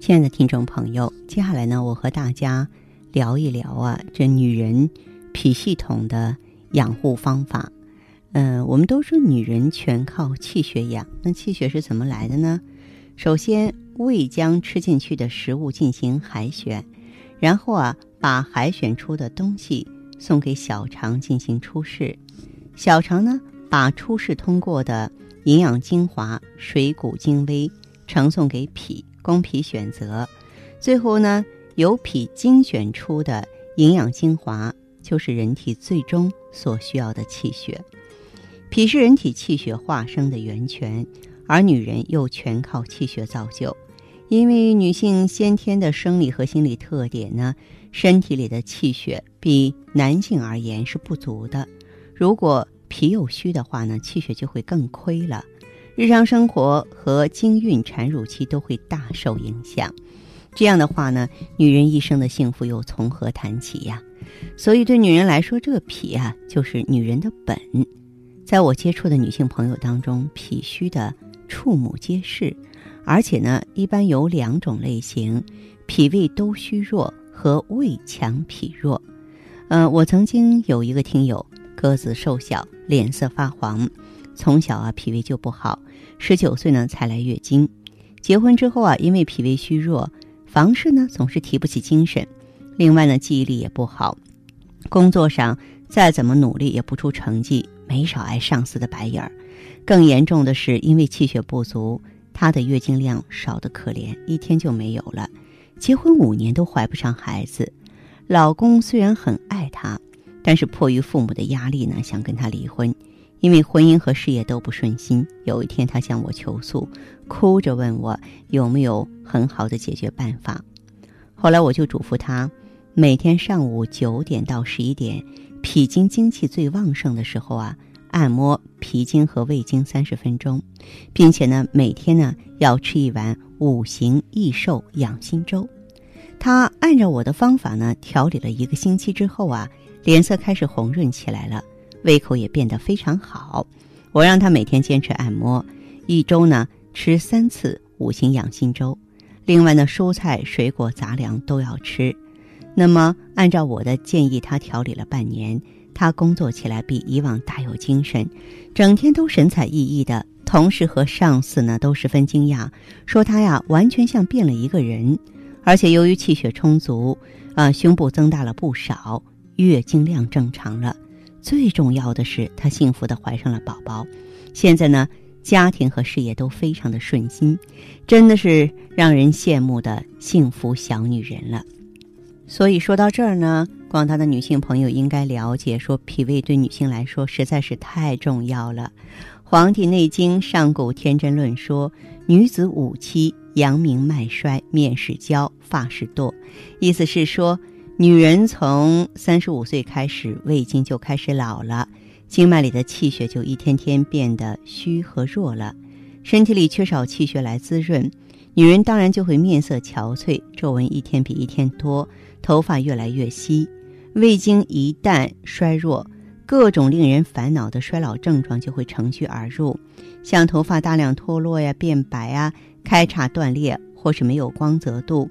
亲爱的听众朋友，接下来呢，我和大家聊一聊啊，这女人脾系统的养护方法。嗯，我们都说女人全靠气血养，那气血是怎么来的呢？首先，胃将吃进去的食物进行海选，然后啊，把海选出的东西送给小肠进行出试，小肠呢，把出试通过的营养精华、水谷精微呈送给脾。供脾选择，最后呢，由脾精选出的营养精华，就是人体最终所需要的气血。脾是人体气血化生的源泉，而女人又全靠气血造就。因为女性先天的生理和心理特点呢，身体里的气血比男性而言是不足的。如果脾有虚的话呢，气血就会更亏了。日常生活和经孕、产乳期都会大受影响，这样的话呢，女人一生的幸福又从何谈起呀？所以，对女人来说，这个脾啊，就是女人的本。在我接触的女性朋友当中，脾虚的触目皆是，而且呢，一般有两种类型：脾胃都虚弱和胃强脾弱。嗯，我曾经有一个听友，个子瘦小，脸色发黄。从小啊，脾胃就不好，十九岁呢才来月经。结婚之后啊，因为脾胃虚弱，房事呢总是提不起精神。另外呢，记忆力也不好，工作上再怎么努力也不出成绩，没少挨上司的白眼儿。更严重的是，因为气血不足，她的月经量少得可怜，一天就没有了。结婚五年都怀不上孩子，老公虽然很爱她，但是迫于父母的压力呢，想跟她离婚。因为婚姻和事业都不顺心，有一天他向我求诉，哭着问我有没有很好的解决办法。后来我就嘱咐他，每天上午九点到十一点，脾经精气最旺盛的时候啊，按摩脾经和胃经三十分钟，并且呢，每天呢要吃一碗五行益寿养心粥。他按照我的方法呢调理了一个星期之后啊，脸色开始红润起来了。胃口也变得非常好，我让他每天坚持按摩，一周呢吃三次五行养心粥，另外呢蔬菜、水果、杂粮都要吃。那么按照我的建议，他调理了半年，他工作起来比以往大有精神，整天都神采奕奕的。同事和上司呢都十分惊讶，说他呀完全像变了一个人，而且由于气血充足，啊胸部增大了不少，月经量正常了。最重要的是，她幸福的怀上了宝宝，现在呢，家庭和事业都非常的顺心，真的是让人羡慕的幸福小女人了。所以说到这儿呢，广大的女性朋友应该了解，说脾胃对女性来说实在是太重要了。《黄帝内经·上古天真论》说：“女子五七，阳明脉衰，面始焦，发始堕。”意思是说。女人从三十五岁开始，胃经就开始老了，经脉里的气血就一天天变得虚和弱了，身体里缺少气血来滋润，女人当然就会面色憔悴，皱纹一天比一天多，头发越来越稀。胃经一旦衰弱，各种令人烦恼的衰老症状就会乘虚而入，像头发大量脱落呀、变白啊、开叉断裂，或是没有光泽度，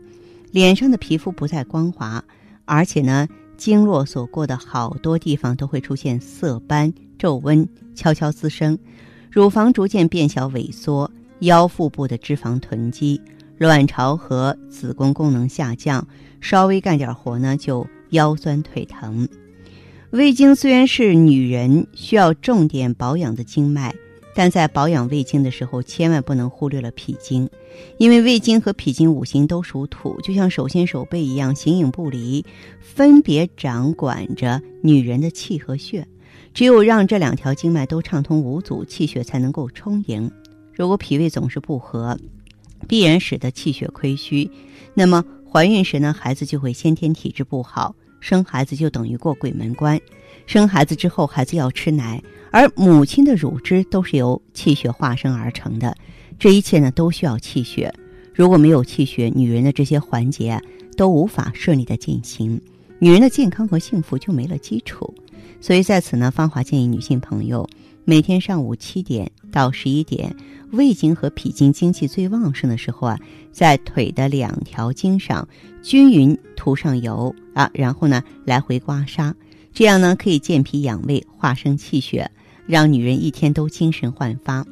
脸上的皮肤不再光滑。而且呢，经络所过的好多地方都会出现色斑、皱纹，悄悄滋生；乳房逐渐变小萎缩，腰腹部的脂肪囤积，卵巢和子宫功能下降，稍微干点活呢就腰酸腿疼。胃经虽然是女人需要重点保养的经脉。但在保养胃经的时候，千万不能忽略了脾经，因为胃经和脾经五行都属土，就像手心手背一样，形影不离，分别掌管着女人的气和血。只有让这两条经脉都畅通无阻，气血才能够充盈。如果脾胃总是不和，必然使得气血亏虚，那么怀孕时呢，孩子就会先天体质不好，生孩子就等于过鬼门关。生孩子之后，孩子要吃奶，而母亲的乳汁都是由气血化生而成的，这一切呢都需要气血。如果没有气血，女人的这些环节都无法顺利的进行，女人的健康和幸福就没了基础。所以在此呢，芳华建议女性朋友每天上午七点到十一点，胃经和脾经精气最旺盛的时候啊，在腿的两条经上均匀涂上油啊，然后呢来回刮痧，这样呢可以健脾养胃、化生气血，让女人一天都精神焕发。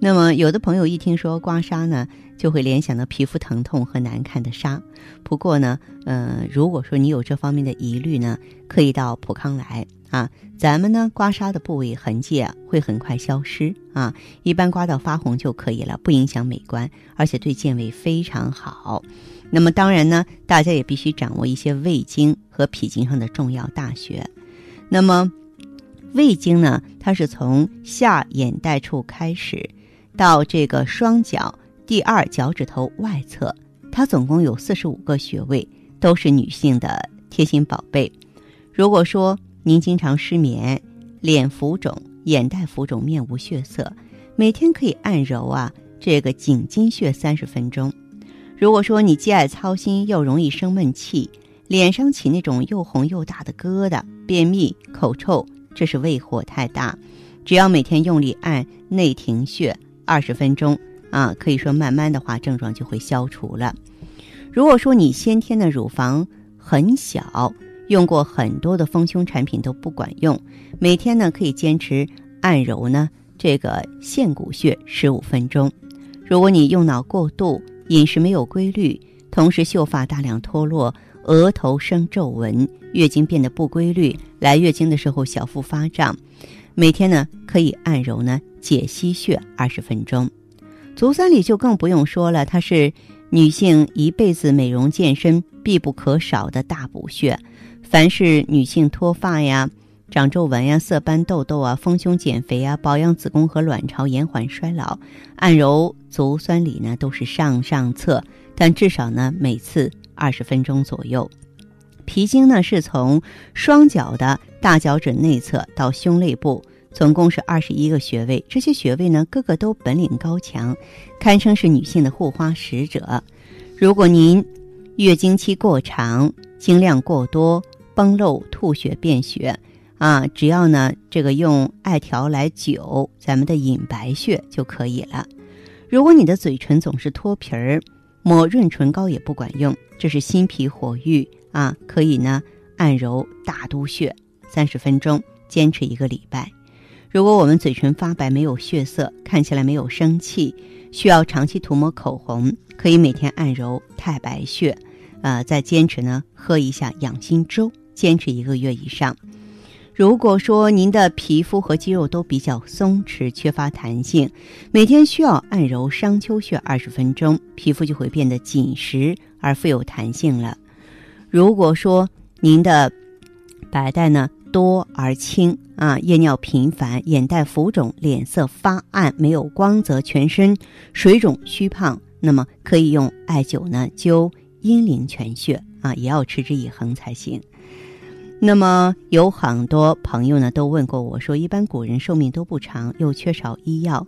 那么，有的朋友一听说刮痧呢，就会联想到皮肤疼痛和难看的痧。不过呢，呃，如果说你有这方面的疑虑呢，可以到普康来啊。咱们呢，刮痧的部位痕迹啊会很快消失啊，一般刮到发红就可以了，不影响美观，而且对健胃非常好。那么当然呢，大家也必须掌握一些胃经和脾经上的重要大穴。那么，胃经呢，它是从下眼袋处开始。到这个双脚第二脚趾头外侧，它总共有四十五个穴位，都是女性的贴心宝贝。如果说您经常失眠、脸浮肿、眼袋浮肿、面无血色，每天可以按揉啊这个颈筋穴三十分钟。如果说你既爱操心又容易生闷气，脸上起那种又红又大的疙瘩、便秘、口臭，这是胃火太大。只要每天用力按内庭穴。二十分钟啊，可以说慢慢的话，症状就会消除了。如果说你先天的乳房很小，用过很多的丰胸产品都不管用，每天呢可以坚持按揉呢这个线骨穴十五分钟。如果你用脑过度，饮食没有规律，同时秀发大量脱落，额头生皱纹，月经变得不规律，来月经的时候小腹发胀。每天呢，可以按揉呢解析穴二十分钟。足三里就更不用说了，它是女性一辈子美容健身必不可少的大补穴。凡是女性脱发呀、长皱纹呀、色斑痘痘啊、丰胸减肥啊、保养子宫和卵巢、延缓衰老，按揉足三里呢都是上上策。但至少呢每次二十分钟左右。脾经呢是从双脚的大脚趾内侧到胸肋部，总共是二十一个穴位。这些穴位呢，个个都本领高强，堪称是女性的护花使者。如果您月经期过长、经量过多、崩漏、吐血、便血啊，只要呢这个用艾条来灸咱们的隐白穴就可以了。如果你的嘴唇总是脱皮儿，抹润唇膏也不管用，这是心脾火郁。啊，可以呢，按揉大都穴三十分钟，坚持一个礼拜。如果我们嘴唇发白、没有血色，看起来没有生气，需要长期涂抹口红，可以每天按揉太白穴，呃，再坚持呢，喝一下养心粥，坚持一个月以上。如果说您的皮肤和肌肉都比较松弛、缺乏弹性，每天需要按揉商丘穴二十分钟，皮肤就会变得紧实而富有弹性了。如果说您的白带呢多而轻啊，夜尿频繁，眼袋浮肿，脸色发暗，没有光泽，全身水肿虚胖，那么可以用艾灸呢灸阴陵泉穴啊，也要持之以恒才行。那么有很多朋友呢都问过我说，一般古人寿命都不长，又缺少医药，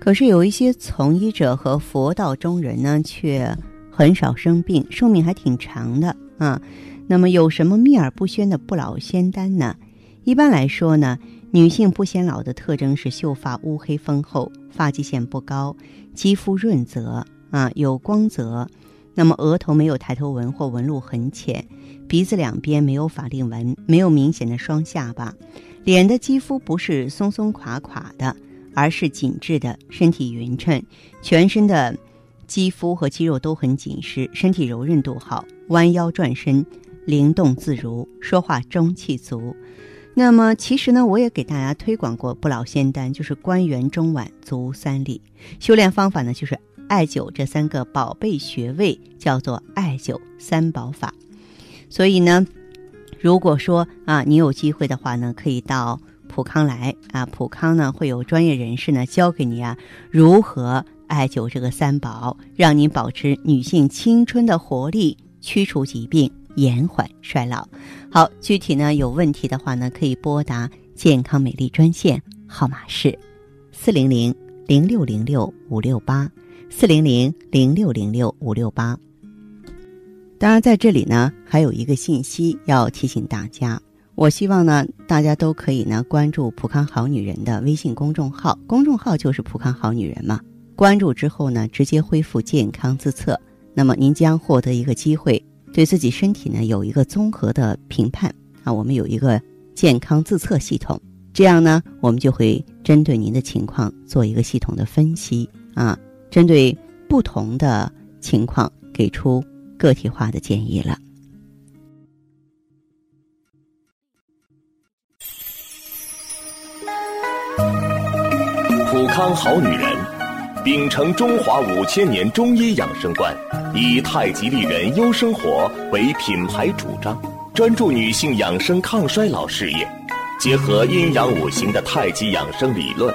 可是有一些从医者和佛道中人呢却很少生病，寿命还挺长的。啊，那么有什么秘而不宣的不老仙丹呢？一般来说呢，女性不显老的特征是秀发乌黑丰厚，发际线不高，肌肤润泽啊有光泽。那么额头没有抬头纹或纹路很浅，鼻子两边没有法令纹，没有明显的双下巴，脸的肌肤不是松松垮垮的，而是紧致的，身体匀称，全身的。肌肤和肌肉都很紧实，身体柔韧度好，弯腰转身灵动自如，说话中气足。那么其实呢，我也给大家推广过不老仙丹，就是关元、中脘、足三里。修炼方法呢，就是艾灸这三个宝贝穴位，叫做艾灸三宝法。所以呢，如果说啊，你有机会的话呢，可以到普康来啊，普康呢会有专业人士呢教给你啊如何。艾灸这个三宝，让您保持女性青春的活力，驱除疾病，延缓衰老。好，具体呢有问题的话呢，可以拨打健康美丽专线，号码是四零零零六零六五六八四零零零六零六五六八。当然，在这里呢，还有一个信息要提醒大家。我希望呢，大家都可以呢关注“普康好女人”的微信公众号，公众号就是“普康好女人”嘛。关注之后呢，直接恢复健康自测，那么您将获得一个机会，对自己身体呢有一个综合的评判啊。我们有一个健康自测系统，这样呢，我们就会针对您的情况做一个系统的分析啊，针对不同的情况给出。个体化的建议了。普康好女人，秉承中华五千年中医养生观，以太极丽人优生活为品牌主张，专注女性养生抗衰老事业，结合阴阳五行的太极养生理论，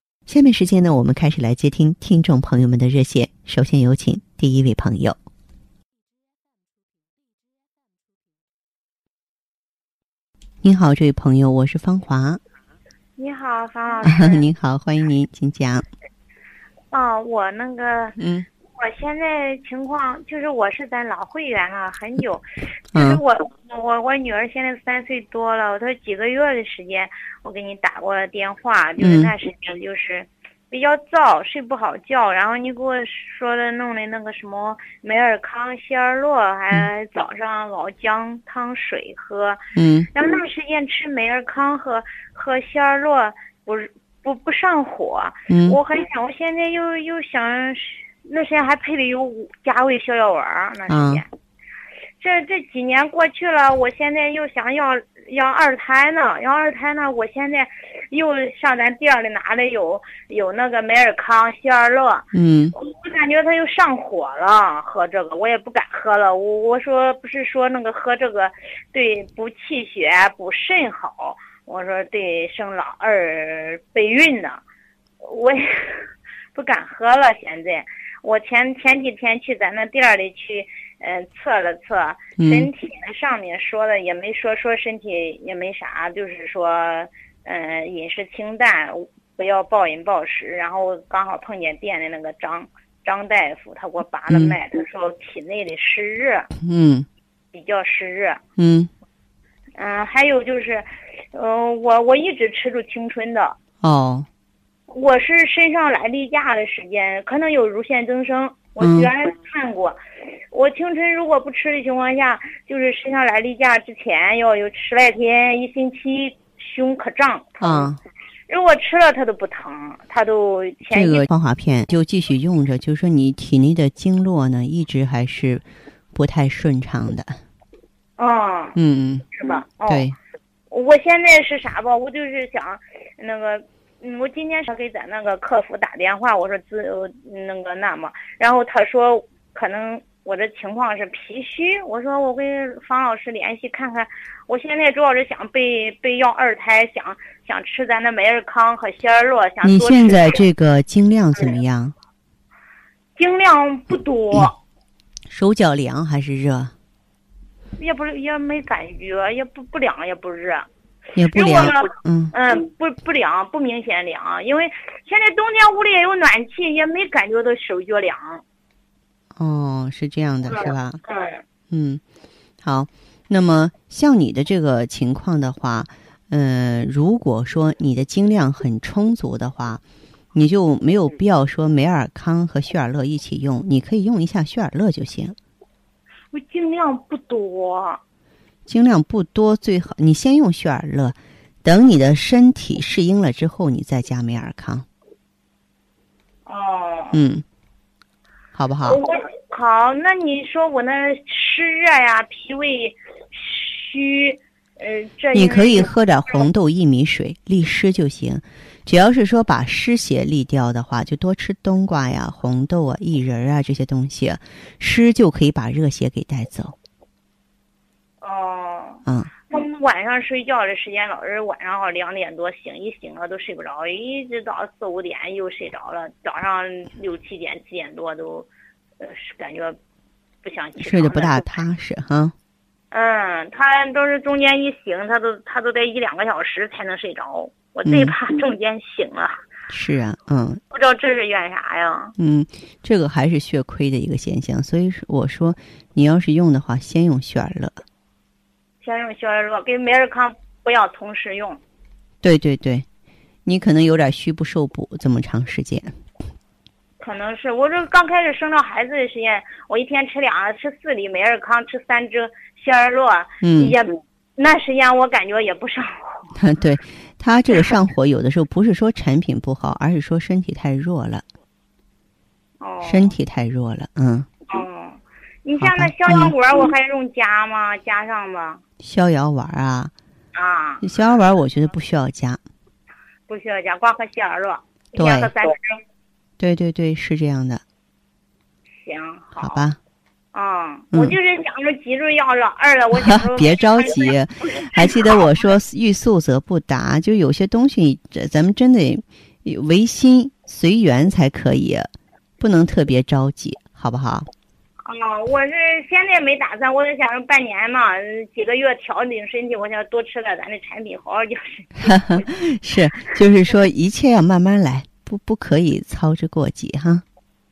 下面时间呢，我们开始来接听听众朋友们的热线。首先有请第一位朋友。您好，这位朋友，我是芳华。你好，方老师。您好，欢迎您，请讲。啊，我那个，嗯，我现在情况就是我是咱老会员了很久，就是我我我女儿现在三岁多了，她几个月的时间。我给你打过了电话，就是那时间就是比较燥，睡不好觉。然后你给我说的弄的那个什么美尔康、希尔洛，还早上熬姜汤水喝。嗯。然后那时间吃美尔康和和希尔洛不不不上火。嗯。我很想，我现在又又想，那时间还配的有加味逍遥丸那时间。这这几年过去了，我现在又想要。要二胎呢，要二胎呢，我现在又上咱店里拿的有有那个美尔康、希尔乐，嗯，我感觉他又上火了，喝这个我也不敢喝了。我我说不是说那个喝这个对补气血、补肾好，我说对生老二备孕呢，我也 不敢喝了。现在我前前几天去咱那店里去。嗯，测了测身体，那上面说的也没说说身体也没啥，就是说，嗯，饮食清淡，不要暴饮暴食。然后刚好碰见店的那个张张大夫，他给我拔了脉，他说体内的湿热，嗯，比较湿热，嗯，嗯，还有就是，嗯，我我一直吃住青春的，哦，我是身上来例假的时间，可能有乳腺增生。我原来看过，我青春如果不吃的情况下，就是身上来例假之前要有十来天、一星期胸可胀。啊，如果吃了它都不疼，它都。这个芳华片就继续用着，就是说你体内的经络呢一直还是不太顺畅的。哦。嗯嗯。是吧？对。我现在是啥吧？我就是想那个。嗯，我今天想给咱那个客服打电话，我说自那个那么，然后他说可能我这情况是脾虚，我说我跟方老师联系看看，我现在主要是想备备要二胎，想想吃咱的美尔康和仙儿乐，想你现在这个经量怎么样？经量不多，手脚凉还是热？也不是也没感觉，也不不凉也不热。也不凉，嗯嗯，不不凉，不明显凉，因为现在冬天屋里也有暖气，也没感觉到手脚凉。哦，是这样的，是吧？嗯嗯，好。那么像你的这个情况的话，呃，如果说你的精量很充足的话，你就没有必要说美尔康和血尔乐一起用，你可以用一下血尔乐就行。我精量不多。精量不多，最好你先用血尔乐，等你的身体适应了之后，你再加美尔康。哦。嗯，好不好？好，那你说我那湿热呀，脾胃虚，呃，这你可以喝点红豆薏米水利湿就行。只要是说把湿邪利掉的话，就多吃冬瓜呀、红豆啊、薏仁啊这些东西，湿就可以把热邪给带走。哦。嗯，我们晚上睡觉的时间老是晚上好两点多醒，一醒了都睡不着，一直到四五点又睡着了，早上六七点七点多都，呃，是感觉不想起床。睡得不大。踏实哈。嗯，他都是中间一醒，他都他都得一两个小时才能睡着。我最嗯怕中间醒了，是啊，嗯不知道这是怨啥呀？嗯，这个还是血亏的一个现象，所以我说你要是用的话，先用血尔乐。先用消炎弱，跟美尔康不要同时用。对对对，你可能有点虚不受补，这么长时间。可能是我这刚开始生了孩子的时间，我一天吃两，吃四粒美尔康，吃三支消炎弱，嗯，也那时间我感觉也不上火。对，他这个上火有的时候不是说产品不好，而是说身体太弱了，哦，身体太弱了。嗯，哦，你像那逍遥丸，我还用加吗？加上吧。逍遥丸啊，啊，逍遥丸我觉得不需要加。不需要加，光喝消炎乐，一对天喝三支。对对对，是这样的，行，好吧？嗯，嗯我就是想着急着要老二了，我想说 别着急，还记得我说欲速则不达，就有些东西，这咱们真得唯心随缘才可以，不能特别着急，好不好？哦，我是现在没打算，我是想着半年嘛，几个月调整身体，我想多吃点咱的产品，好好养身体。是，就是说一切要慢慢来，不不可以操之过急哈。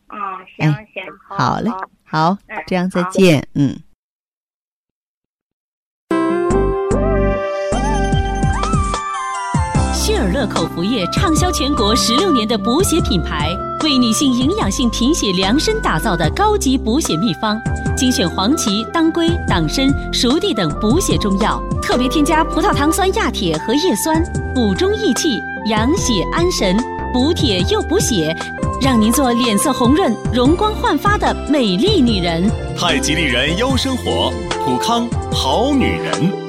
啊，行哎行，好嘞好好嗯，这样再见，嗯。希尔乐口服液畅销全国十六年的补血品牌，为女性营养性贫血量身打造的高级补血秘方，精选黄芪、当归、党参、熟地等补血中药，特别添加葡萄糖酸亚铁和叶酸，补中益气，养血安神，补铁又补血，让您做脸色红润、容光焕发的美丽女人。太极丽人优生活，普康好女人。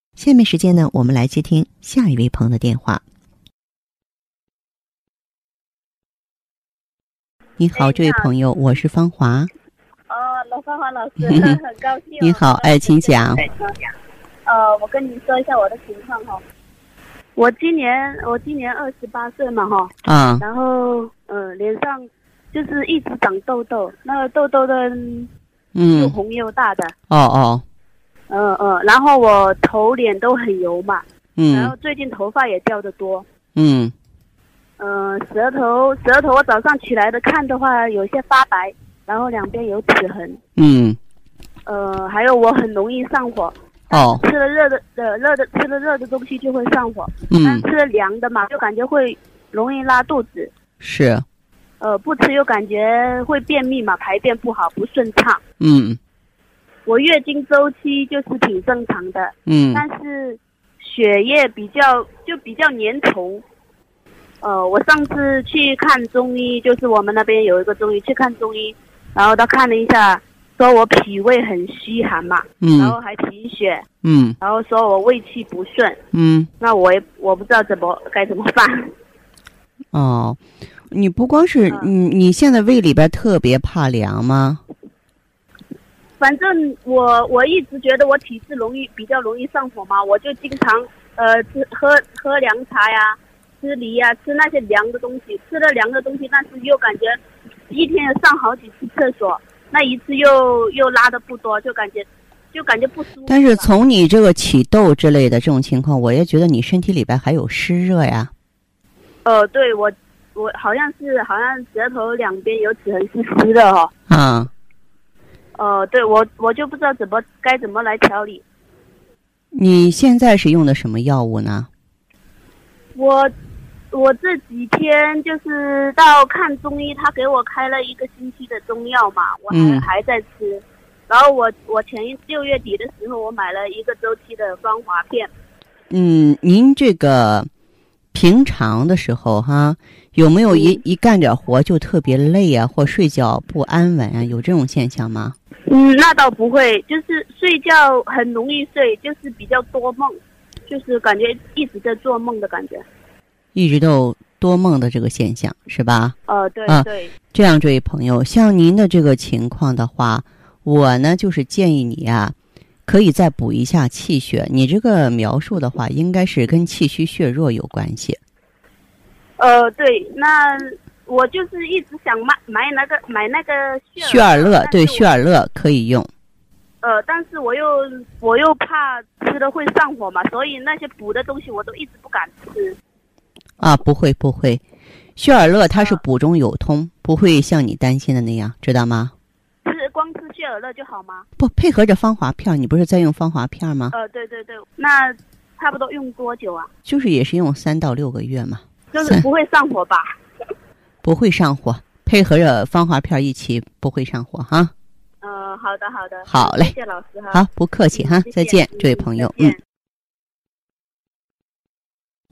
下面时间呢，我们来接听下一位朋友的电话。你好，哎这位朋友，我是芳华。哦，罗芳华老师，很高兴。你好，哎，请讲。呃，我跟你说一下我的情况哈。我今年我今年二十八岁嘛哈，啊，然后呃脸上就是一直长痘痘，那个痘痘的嗯又嗯，红又大的，哦哦，嗯嗯，然后我头脸都很油嘛，嗯。然后嗯最近头发也掉的多，嗯。嗯、舌头舌头我早上起来的看的话有些发白，然后两边有齿痕，嗯，呃，还有我很容易上火，哦，吃了热的呃热的吃了热的东西就会上火，但嗯吃了凉的嘛就感觉会容易拉肚子，是，呃不吃又感觉会便秘嘛，排便不好不顺畅。嗯我月经周期就是挺正常的，嗯但是血液比较就比较粘稠。呃，我上次去看中医，就是我们那边有一个中医去看中医，然后他看了一下，说我脾胃很虚寒嘛，嗯然后嗯还贫血，嗯然后说我胃气不顺。嗯，那我也我不知道怎么该怎么办。哦，你不光是嗯你，你现在胃里边特别怕凉吗？反正我我一直觉得我体质容易比较容易上火嘛，我就经常呃吃喝喝凉茶呀，吃梨呀，吃那些凉的东西，吃了凉的东西，但是又感觉一天上好几次厕所，那一次又又拉的不多，就感觉就感觉不舒服。但是从你这个起痘之类的这种情况，我也觉得你身体里边还有湿热呀。呃，对我我好像是好像舌头两边有齿痕是湿的哦。啊，呃，对我我就不知道怎么该怎么来调理。你现在是用的什么药物呢？我我这几天就是到看中医，他给我开了一个星期的中药嘛，我还、嗯还在吃。然后我我前一六月底的时候，我买了一个周期的芳华片。嗯，您这个平常的时候哈，有没有一一干点活就特别累啊，或睡觉不安稳啊？有这种现象吗？嗯，那倒不会，就是睡觉很容易睡，就是比较多梦，就是感觉一直在做梦的感觉。一直都有多梦的这个现象是吧？呃，对、啊对，这样，这位朋友，像您的这个情况的话，我呢就是建议你啊，可以再补一下气血。你这个描述的话，应该是跟气虚血弱有关系。呃，对，那我就是一直想买买那个买那个血尔乐，对，但是我血尔乐可以用。呃，但是我又我又怕吃了会上火嘛，所以那些补的东西我都一直不敢吃。啊，不会不会，血尔乐它是啊补中有通，不会像你担心的那样，知道吗？吃光吃血尔乐就好吗？不配合着芳华片，你不是在用芳华片吗？呃，对对对，那差不多用多久啊？就是也是用三到六个月嘛，就是不会上火吧？不会上火，配合着芳华片一起不会上火哈。呃，好的好的，好嘞谢谢老师哈。好，不客气哈再见，嗯这位朋友，嗯。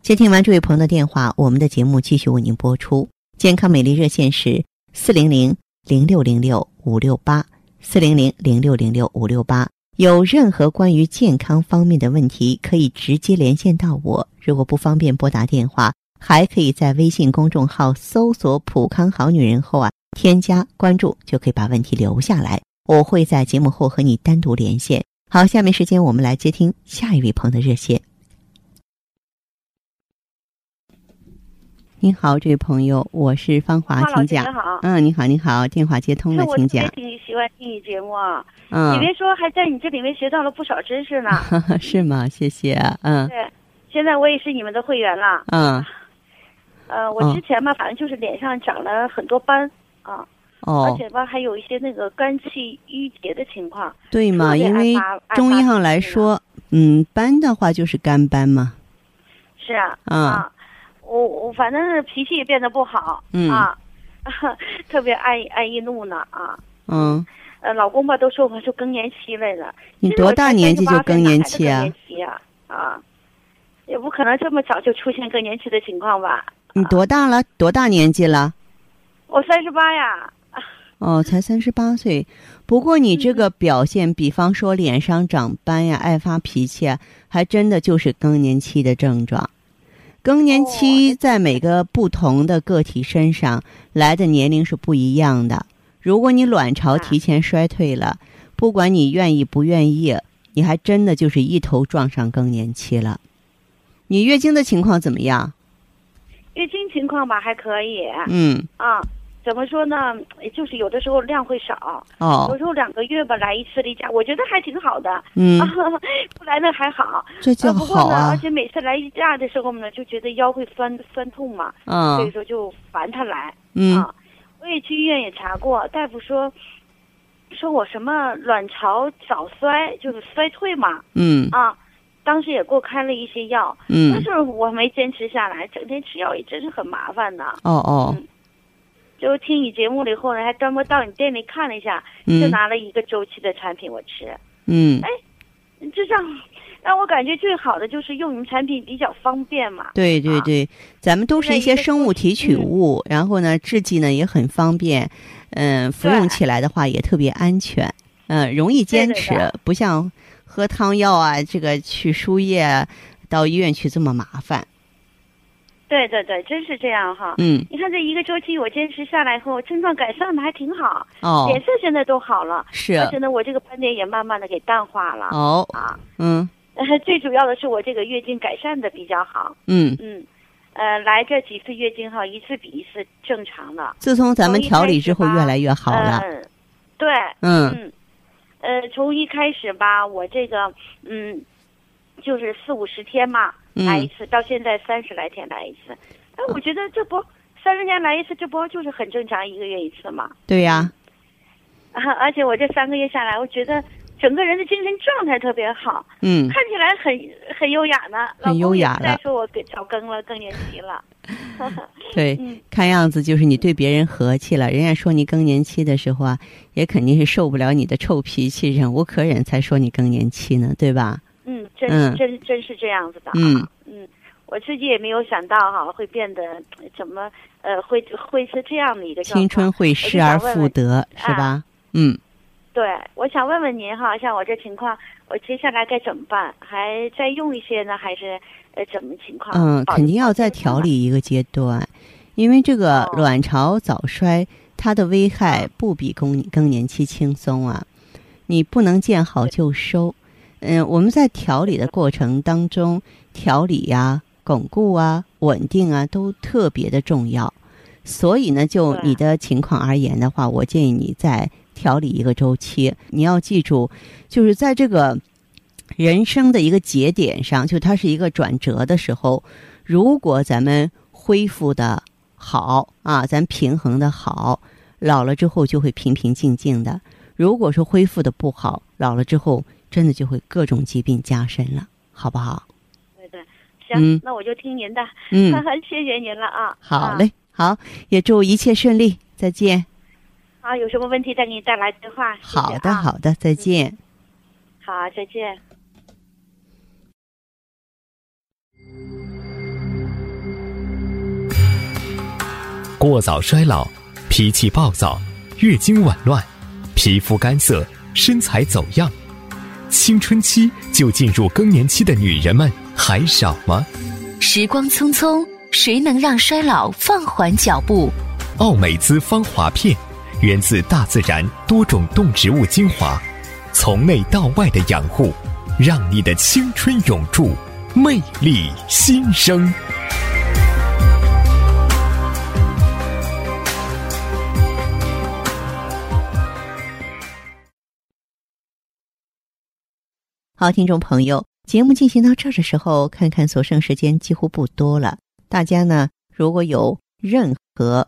接听完这位朋友的电话，我们的节目继续为您播出。健康美丽热线是四零零零六零六五六八四零零零六零六五六八。有任何关于健康方面的问题，可以直接连线到我。如果不方便拨打电话，还可以在微信公众号搜索“普康好女人”后啊，添加关注，就可以把问题留下来。我会在节目后和你单独连线。好，下面时间我们来接听下一位朋友的热线。您好，这位朋友，我是芳华，请讲师您。好，嗯，你好，你好，电话接通了，请讲喜欢听你节目啊，嗯你，别说，还在你这里面学到了不少知识呢。是吗？谢谢。嗯对，现在我也是你们的会员了。嗯，呃，我嗯之前嘛，反正就是脸上长了很多斑啊，而哦，且吧，还有一些那个肝气郁结的情况。对嘛，因为中医上来说，嗯，斑的话就是肝斑嘛。是啊，嗯啊，我我反正是脾气也变得不好，嗯啊，特别爱爱易怒呢啊。嗯，呃，老公吧都说我是更年期来了。你多大年纪就更年期啊啊，也不可能这么早就出现更年期的情况吧？你多大了？多大年纪了？我三十八呀，哦，才三十八岁。不过你这个表现，比方说脸上长斑呀、爱发脾气啊，还真的就是更年期的症状。更年期哦在每个不同的个体身上来的年龄是不一样的。如果你卵巢提前衰退了，不管你愿意不愿意，你还真的就是一头撞上更年期了。你月经的情况怎么样？月经情况吧还可以嗯，啊。怎么说呢？就是有的时候量会少，哦有，时候两个月吧来一次例假，我觉得还挺好的。嗯，不来那还好，这叫呃不过呢，好啊而。且每次来例假的时候呢，就觉得腰会酸酸痛嘛，所以嗯说就烦他来。嗯啊，我也去医院也查过，大夫说说我什么卵巢早衰，就是衰退嘛，嗯啊，当时也给我开了一些药，但嗯，是我没坚持下来，整天吃药也真是很麻烦的。哦哦，就听你节目了以后呢，还专门到你店里看了一下，就嗯拿了一个周期的产品我吃，嗯，哎，就像让我感觉最好的就是用你们产品比较方便嘛。啊对对对，咱们都是一些生物提取嗯物，然后呢，制剂呢也很方便，嗯，服用起来的话也特别安全，嗯，容易坚持不像喝汤药啊，这个去输液啊到医院去这么麻烦。对对对，真是这样哈。嗯，你看这一个周期我坚持下来后，症状改善的还挺好，哦，脸色现在都好了，是而且呢，我这个斑点也慢慢的给淡化了。哦，啊，嗯 最主要的是我这个月经改善的比较好。嗯。嗯，呃，来这几次月经哈，一次比一次正常了。自从咱们调理之后越来越好了。嗯，对，嗯嗯，呃，从一开始吧，我这个嗯，就是四五十天嘛嗯来一次，到现在三十来天来一次。哎，我觉得这不三十天来一次，这不就是很正常，一个月一次嘛？对呀，啊，而且我这三个月下来，我觉得整个人的精神状态特别好，嗯，看起来很很优雅呢。很优雅了老公也再说我给早更了，更年期了。对，嗯看样子就是你对别人和气了。人家说你更年期的时候啊，也肯定是受不了你的臭脾气，忍无可忍才说你更年期呢，对吧？嗯，真、嗯真真是这样子的啊。嗯嗯，我自己也没有想到哈，会变得呃怎么呃会会是这样的一个。青春会失而复得，是吧？嗯，对，我想问问您哈，像我这情况，我接下来该怎么办？还再用一些呢，还是呃怎么情况？嗯，肯定要再调理一个阶段，因为这个哦卵巢早衰，它的危害不比更更年期轻松啊。你不能见好就收。嗯，我们在调理的过程当中，调理呀、巩固啊、稳定啊，都特别的重要。所以呢，就你的情况而言的话，我建议你再调理一个周期。你要记住，就是在这个人生的一个节点上，就它是一个转折的时候，如果咱们恢复的好啊，咱平衡的好，老了之后就会平平静静的。如果说恢复的不好，老了之后真的就会各种疾病加深了，好不好？对对，行，嗯那我就听您的，嗯，谢谢您了啊。啊好嘞，好，也祝一切顺利，再见。好，有什么问题再给你带来电话。谢谢好的，啊好的，再见。好，再见。过早衰老、脾气暴躁、月经紊乱、皮肤干涩、身材走样，青春期就进入更年期的女人们还少吗？时光匆匆，谁能让衰老放缓脚步？奥美姿芳华片，源自大自然多种动植物精华，从内到外的养护，让你的青春永驻，魅力新生。好，听众朋友，节目进行到这儿的时候，看看所剩时间几乎不多了。大家呢，如果有任何